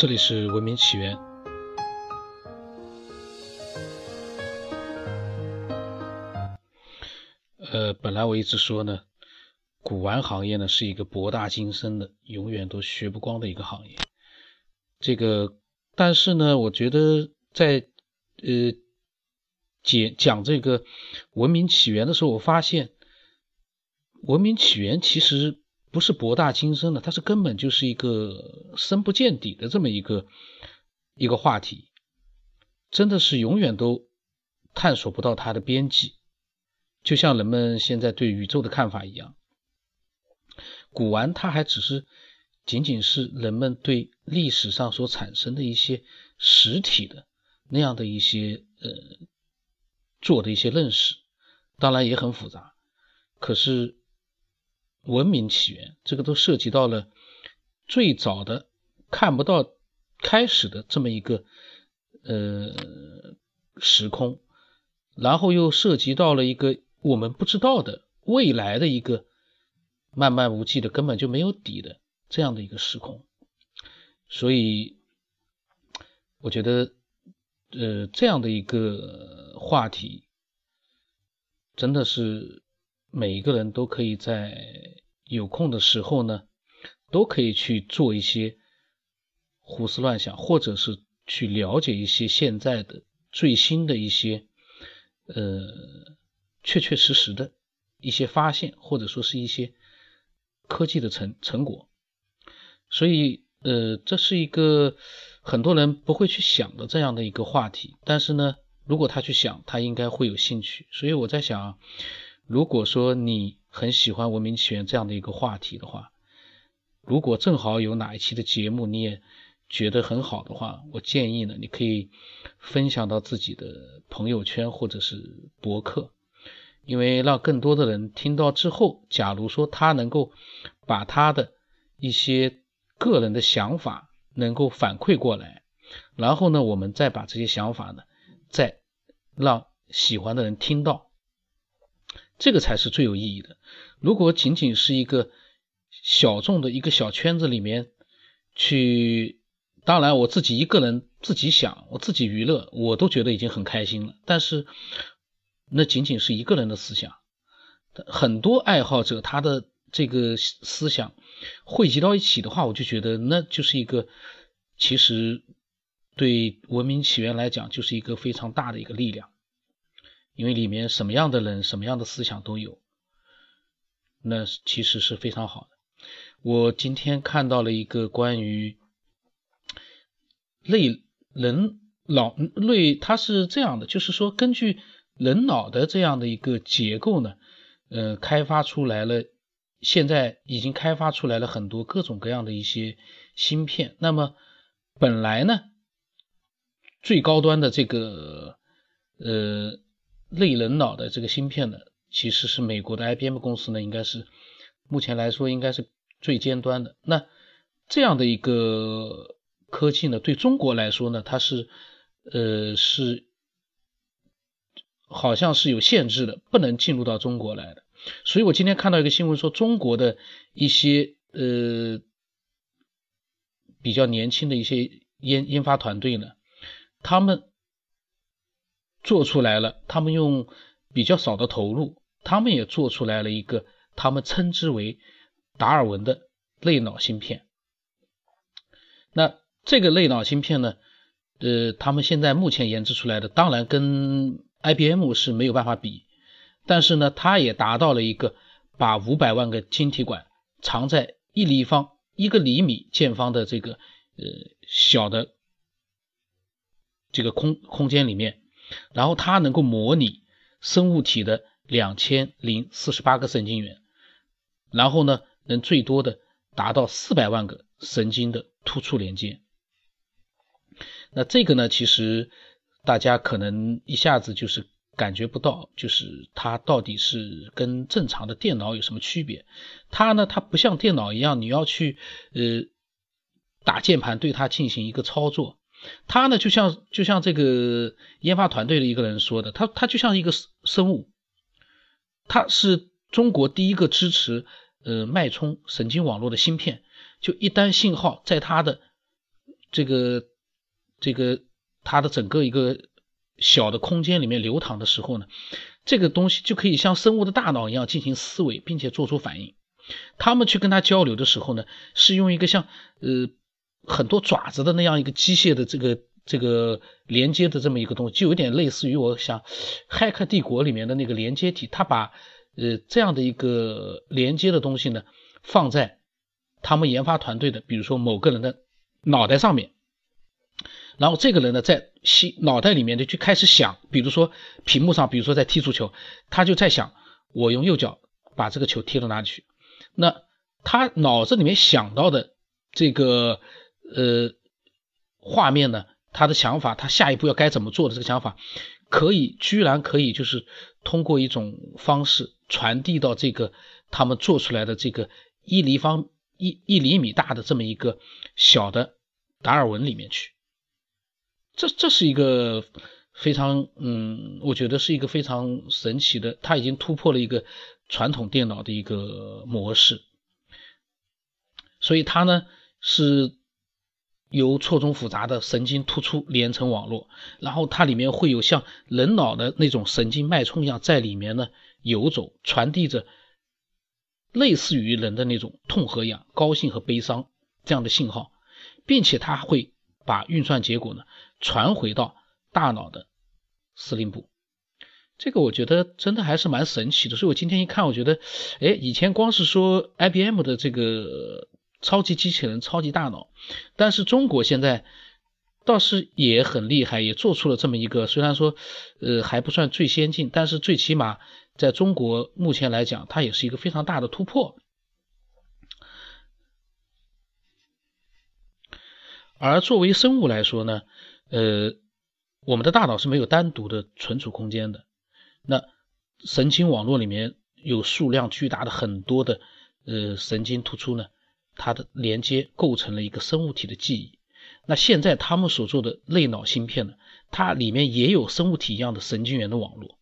这里是文明起源。呃，本来我一直说呢，古玩行业呢是一个博大精深的，永远都学不光的一个行业。这个，但是呢，我觉得在呃解讲这个文明起源的时候，我发现文明起源其实不是博大精深的，它是根本就是一个深不见底的这么一个一个话题，真的是永远都探索不到它的边际。就像人们现在对宇宙的看法一样，古玩它还只是仅仅是人们对历史上所产生的一些实体的那样的一些呃做的一些认识，当然也很复杂。可是文明起源这个都涉及到了最早的看不到开始的这么一个呃时空，然后又涉及到了一个。我们不知道的未来的一个漫漫无际的、根本就没有底的这样的一个时空，所以我觉得，呃，这样的一个话题，真的是每一个人都可以在有空的时候呢，都可以去做一些胡思乱想，或者是去了解一些现在的最新的一些，呃。确确实实的一些发现，或者说是一些科技的成成果，所以呃，这是一个很多人不会去想的这样的一个话题。但是呢，如果他去想，他应该会有兴趣。所以我在想，如果说你很喜欢文明起源这样的一个话题的话，如果正好有哪一期的节目你也觉得很好的话，我建议呢，你可以分享到自己的朋友圈或者是博客。因为让更多的人听到之后，假如说他能够把他的一些个人的想法能够反馈过来，然后呢，我们再把这些想法呢，再让喜欢的人听到，这个才是最有意义的。如果仅仅是一个小众的一个小圈子里面去，当然我自己一个人自己想，我自己娱乐，我都觉得已经很开心了。但是。那仅仅是一个人的思想，很多爱好者他的这个思想汇集到一起的话，我就觉得那就是一个，其实对文明起源来讲就是一个非常大的一个力量，因为里面什么样的人、什么样的思想都有，那其实是非常好的。我今天看到了一个关于类人脑类，它是这样的，就是说根据。人脑的这样的一个结构呢，呃，开发出来了，现在已经开发出来了很多各种各样的一些芯片。那么本来呢，最高端的这个呃类人脑的这个芯片呢，其实是美国的 IBM 公司呢，应该是目前来说应该是最尖端的。那这样的一个科技呢，对中国来说呢，它是呃是。好像是有限制的，不能进入到中国来的。所以我今天看到一个新闻说，中国的一些呃比较年轻的一些研研发团队呢，他们做出来了，他们用比较少的投入，他们也做出来了一个他们称之为达尔文的类脑芯片。那这个类脑芯片呢，呃，他们现在目前研制出来的，当然跟 IBM 是没有办法比，但是呢，它也达到了一个把五百万个晶体管藏在一立方一个厘米见方的这个呃小的这个空空间里面，然后它能够模拟生物体的两千零四十八个神经元，然后呢，能最多的达到四百万个神经的突触连接。那这个呢，其实。大家可能一下子就是感觉不到，就是它到底是跟正常的电脑有什么区别？它呢，它不像电脑一样，你要去呃打键盘对它进行一个操作。它呢，就像就像这个研发团队的一个人说的，它它就像一个生物，它是中国第一个支持呃脉冲神经网络的芯片。就一旦信号在它的这个这个它的整个一个小的空间里面流淌的时候呢，这个东西就可以像生物的大脑一样进行思维，并且做出反应。他们去跟它交流的时候呢，是用一个像呃很多爪子的那样一个机械的这个这个连接的这么一个东西，就有点类似于我想《骇客帝国》里面的那个连接体，它把呃这样的一个连接的东西呢放在他们研发团队的，比如说某个人的脑袋上面，然后这个人呢在心脑袋里面的就开始想，比如说屏幕上，比如说在踢足球，他就在想，我用右脚把这个球踢到哪里去。那他脑子里面想到的这个呃画面呢，他的想法，他下一步要该怎么做的这个想法，可以居然可以就是通过一种方式传递到这个他们做出来的这个一立方一一厘米大的这么一个小的达尔文里面去。这这是一个非常嗯，我觉得是一个非常神奇的，他已经突破了一个。传统电脑的一个模式，所以它呢是由错综复杂的神经突出连成网络，然后它里面会有像人脑的那种神经脉冲一样在里面呢游走，传递着类似于人的那种痛和痒、高兴和悲伤这样的信号，并且它会把运算结果呢传回到大脑的司令部。这个我觉得真的还是蛮神奇的，所以我今天一看，我觉得，哎，以前光是说 IBM 的这个超级机器人、超级大脑，但是中国现在倒是也很厉害，也做出了这么一个，虽然说，呃，还不算最先进，但是最起码在中国目前来讲，它也是一个非常大的突破。而作为生物来说呢，呃，我们的大脑是没有单独的存储空间的。那神经网络里面有数量巨大的很多的呃神经突出呢，它的连接构成了一个生物体的记忆。那现在他们所做的类脑芯片呢，它里面也有生物体一样的神经元的网络。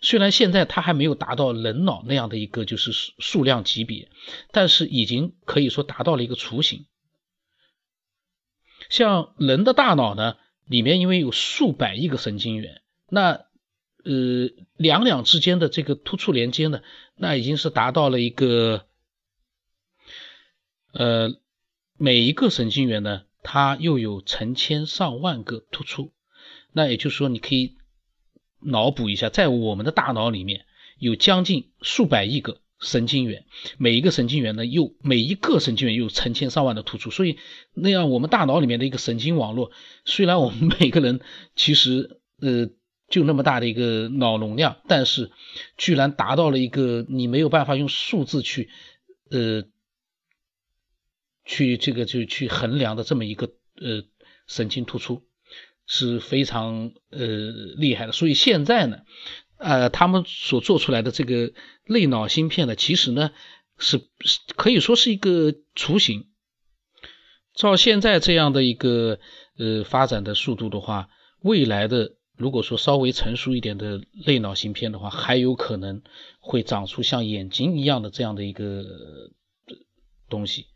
虽然现在它还没有达到人脑那样的一个就是数量级别，但是已经可以说达到了一个雏形。像人的大脑呢，里面因为有数百亿个神经元，那呃，两两之间的这个突触连接呢，那已经是达到了一个，呃，每一个神经元呢，它又有成千上万个突触，那也就是说，你可以脑补一下，在我们的大脑里面有将近数百亿个神经元，每一个神经元呢，又每一个神经元又有成千上万的突触，所以那样我们大脑里面的一个神经网络，虽然我们每个人其实呃。就那么大的一个脑容量，但是居然达到了一个你没有办法用数字去呃去这个就去衡量的这么一个呃神经突出是非常呃厉害的。所以现在呢，呃，他们所做出来的这个类脑芯片呢，其实呢是可以说是一个雏形。照现在这样的一个呃发展的速度的话，未来的。如果说稍微成熟一点的类脑芯片的话，还有可能会长出像眼睛一样的这样的一个东西，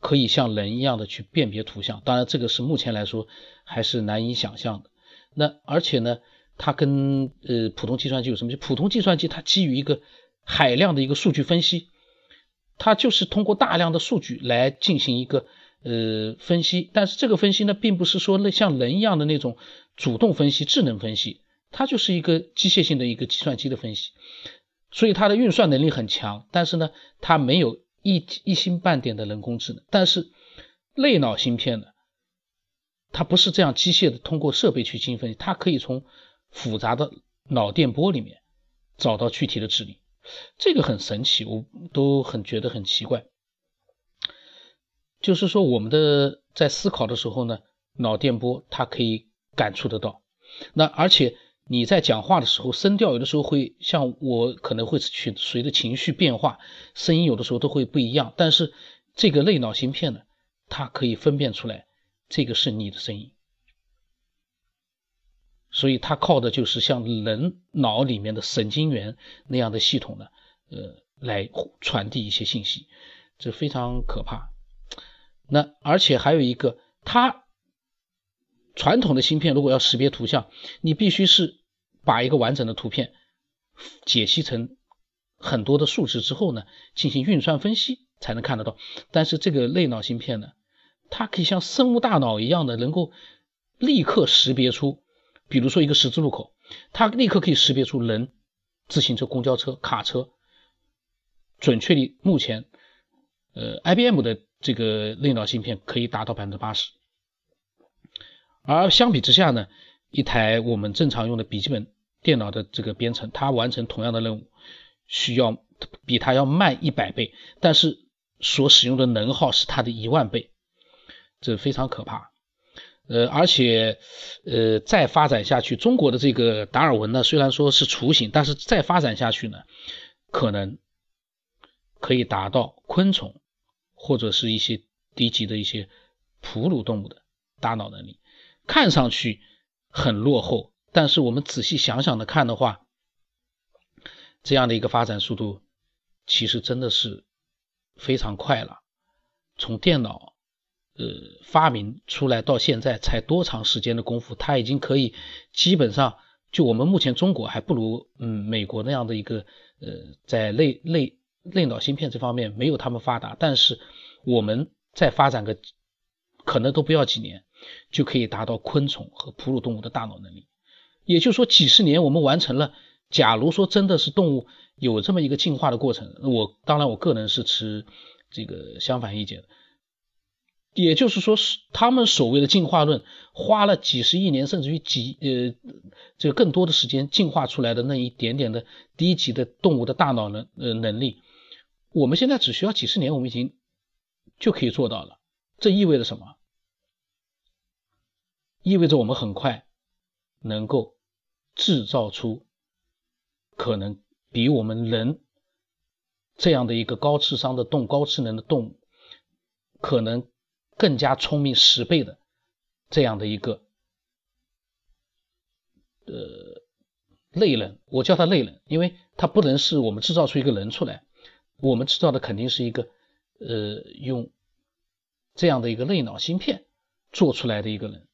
可以像人一样的去辨别图像。当然，这个是目前来说还是难以想象的。那而且呢，它跟呃普通计算机有什么？就普通计算机它基于一个海量的一个数据分析，它就是通过大量的数据来进行一个呃分析。但是这个分析呢，并不是说那像人一样的那种。主动分析、智能分析，它就是一个机械性的一个计算机的分析，所以它的运算能力很强，但是呢，它没有一一星半点的人工智能。但是类脑芯片呢，它不是这样机械的通过设备去进行分析，它可以从复杂的脑电波里面找到具体的指令，这个很神奇，我都很觉得很奇怪。就是说，我们的在思考的时候呢，脑电波它可以。感触得到，那而且你在讲话的时候，声调有的时候会像我可能会去随着情绪变化，声音有的时候都会不一样。但是这个类脑芯片呢，它可以分辨出来这个是你的声音，所以它靠的就是像人脑里面的神经元那样的系统呢，呃，来传递一些信息，这非常可怕。那而且还有一个它。传统的芯片如果要识别图像，你必须是把一个完整的图片解析成很多的数值之后呢，进行运算分析才能看得到。但是这个类脑芯片呢，它可以像生物大脑一样的，能够立刻识别出，比如说一个十字路口，它立刻可以识别出人、自行车、公交车、卡车，准确率目前，呃，IBM 的这个类脑芯片可以达到百分之八十。而相比之下呢，一台我们正常用的笔记本电脑的这个编程，它完成同样的任务需要比它要慢一百倍，但是所使用的能耗是它的一万倍，这非常可怕。呃，而且呃再发展下去，中国的这个达尔文呢，虽然说是雏形，但是再发展下去呢，可能可以达到昆虫或者是一些低级的一些哺乳动物的大脑能力。看上去很落后，但是我们仔细想想的看的话，这样的一个发展速度其实真的是非常快了。从电脑呃发明出来到现在才多长时间的功夫，它已经可以基本上就我们目前中国还不如嗯美国那样的一个呃在类类类脑芯片这方面没有他们发达，但是我们再发展个可能都不要几年。就可以达到昆虫和哺乳动物的大脑能力，也就是说，几十年我们完成了。假如说真的是动物有这么一个进化的过程，我当然我个人是持这个相反意见的。也就是说，是他们所谓的进化论，花了几十亿年甚至于几呃这个更多的时间进化出来的那一点点的低级的动物的大脑能呃能力，我们现在只需要几十年，我们已经就可以做到了。这意味着什么？意味着我们很快能够制造出可能比我们人这样的一个高智商的动高智能的动物，可能更加聪明十倍的这样的一个呃类人，我叫他类人，因为它不能是我们制造出一个人出来，我们制造的肯定是一个呃用这样的一个类脑芯片做出来的一个人。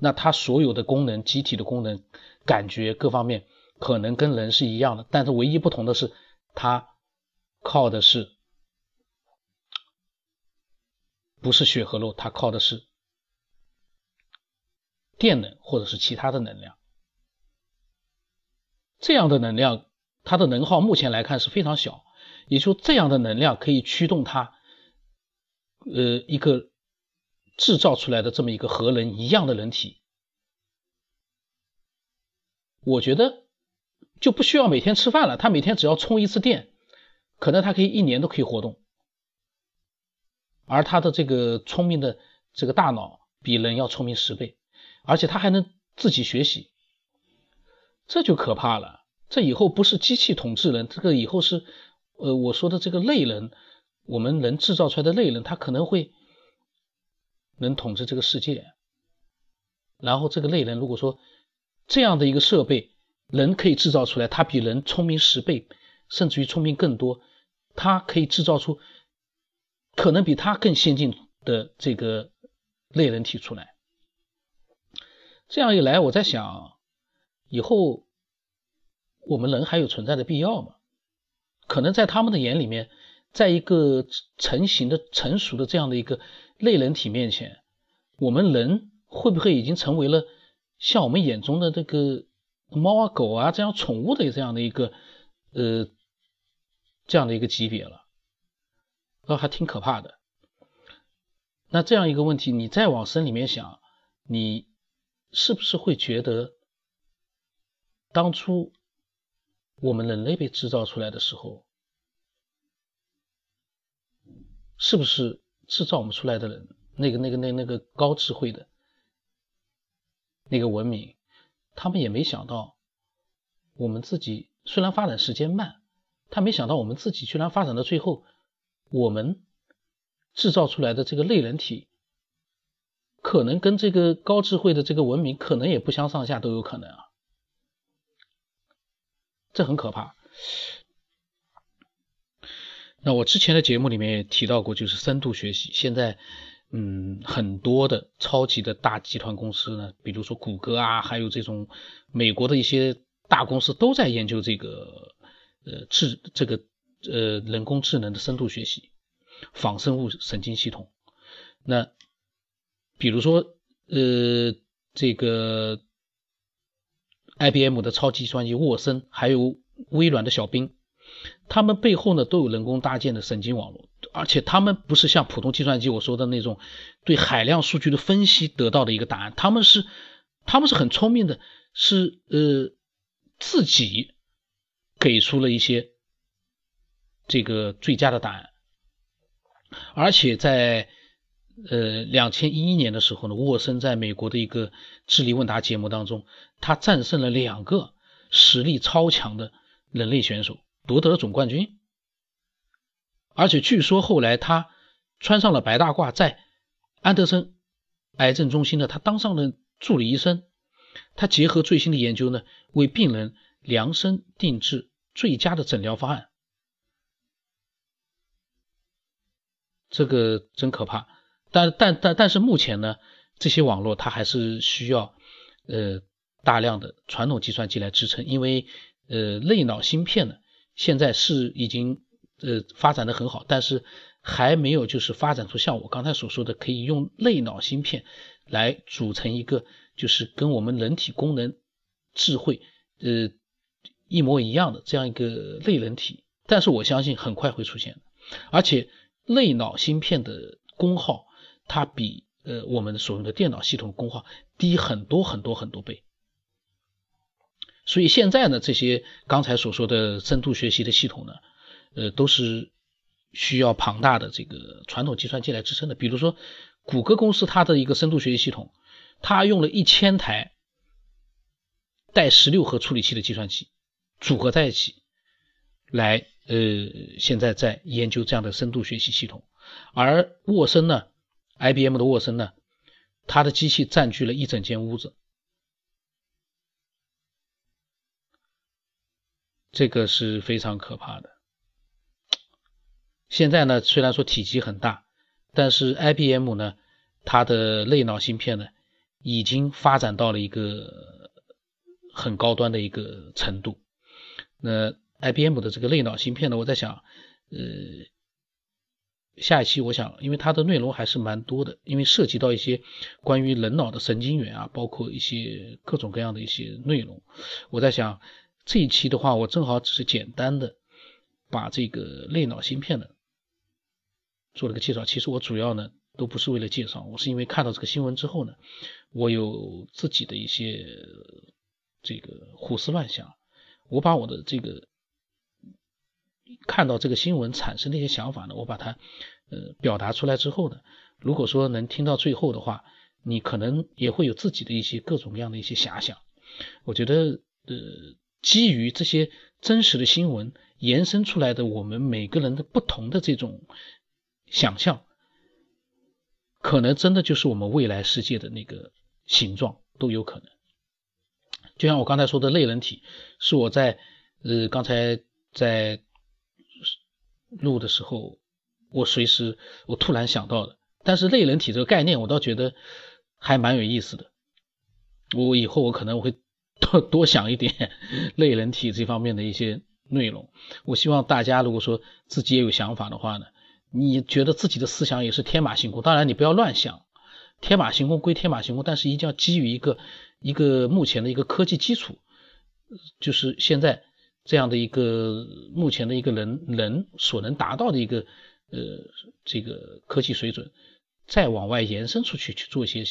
那它所有的功能、机体的功能、感觉各方面可能跟人是一样的，但是唯一不同的是，它靠的是不是血和肉，它靠的是电能或者是其他的能量。这样的能量，它的能耗目前来看是非常小，也就这样的能量可以驱动它，呃，一个。制造出来的这么一个和人一样的人体，我觉得就不需要每天吃饭了。他每天只要充一次电，可能他可以一年都可以活动。而他的这个聪明的这个大脑比人要聪明十倍，而且他还能自己学习，这就可怕了。这以后不是机器统治人，这个以后是呃我说的这个类人，我们能制造出来的类人，他可能会。能统治这个世界，然后这个类人如果说这样的一个设备，人可以制造出来，它比人聪明十倍，甚至于聪明更多，它可以制造出可能比它更先进的这个类人体出来。这样一来，我在想，以后我们人还有存在的必要吗？可能在他们的眼里面，在一个成型的、成熟的这样的一个。类人体面前，我们人会不会已经成为了像我们眼中的这个猫啊、狗啊这样宠物的这样的一个呃这样的一个级别了？那还挺可怕的。那这样一个问题，你再往深里面想，你是不是会觉得当初我们人类被制造出来的时候，是不是？制造我们出来的人，那个、那个、那、那个高智慧的那个文明，他们也没想到，我们自己虽然发展时间慢，他没想到我们自己居然发展到最后，我们制造出来的这个类人体，可能跟这个高智慧的这个文明可能也不相上下，都有可能啊，这很可怕。那我之前的节目里面也提到过，就是深度学习。现在，嗯，很多的超级的大集团公司呢，比如说谷歌啊，还有这种美国的一些大公司都在研究这个呃智这个呃人工智能的深度学习仿生物神经系统。那比如说呃这个 IBM 的超级计算机沃森，还有微软的小冰，他们背后呢都有人工搭建的神经网络。而且他们不是像普通计算机我说的那种对海量数据的分析得到的一个答案，他们是他们是很聪明的，是呃自己给出了一些这个最佳的答案。而且在呃两千一一年的时候呢，沃森在美国的一个智力问答节目当中，他战胜了两个实力超强的人类选手，夺得了总冠军。而且据说后来他穿上了白大褂，在安德森癌症中心呢，他当上了助理医生。他结合最新的研究呢，为病人量身定制最佳的诊疗方案。这个真可怕。但但但但是目前呢，这些网络它还是需要呃大量的传统计算机来支撑，因为呃类脑芯片呢现在是已经。呃，发展的很好，但是还没有就是发展出像我刚才所说的，可以用类脑芯片来组成一个就是跟我们人体功能、智慧呃一模一样的这样一个类人体。但是我相信很快会出现，而且类脑芯片的功耗，它比呃我们所用的电脑系统功耗低很多很多很多倍。所以现在呢，这些刚才所说的深度学习的系统呢。呃，都是需要庞大的这个传统计算机来支撑的。比如说，谷歌公司它的一个深度学习系统，它用了一千台带十六核处理器的计算机组合在一起，来呃，现在在研究这样的深度学习系统。而沃森呢，IBM 的沃森呢，它的机器占据了一整间屋子，这个是非常可怕的。现在呢，虽然说体积很大，但是 IBM 呢，它的类脑芯片呢，已经发展到了一个很高端的一个程度。那 IBM 的这个类脑芯片呢，我在想，呃，下一期我想，因为它的内容还是蛮多的，因为涉及到一些关于人脑的神经元啊，包括一些各种各样的一些内容。我在想，这一期的话，我正好只是简单的把这个类脑芯片呢。做了个介绍，其实我主要呢都不是为了介绍，我是因为看到这个新闻之后呢，我有自己的一些这个胡思乱想，我把我的这个看到这个新闻产生的一些想法呢，我把它呃表达出来之后呢，如果说能听到最后的话，你可能也会有自己的一些各种各样的一些遐想。我觉得呃基于这些真实的新闻延伸出来的我们每个人的不同的这种。想象，可能真的就是我们未来世界的那个形状都有可能。就像我刚才说的类人体，是我在呃刚才在录的时候，我随时我突然想到的。但是类人体这个概念，我倒觉得还蛮有意思的。我以后我可能会多 多想一点 类人体这方面的一些内容。我希望大家如果说自己也有想法的话呢。你觉得自己的思想也是天马行空，当然你不要乱想，天马行空归天马行空，但是一定要基于一个一个目前的一个科技基础，就是现在这样的一个目前的一个人人所能达到的一个呃这个科技水准，再往外延伸出去去做一些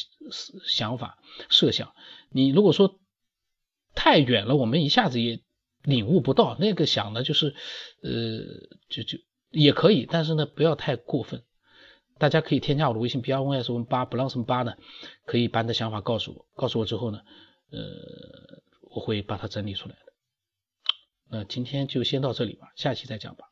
想法设想。你如果说太远了，我们一下子也领悟不到，那个想的就是呃就就。也可以，但是呢，不要太过分。大家可以添加我的微信 b r n s 问八，不让什么八呢？可以把你的想法告诉我，告诉我之后呢，呃，我会把它整理出来的。那今天就先到这里吧，下期再讲吧。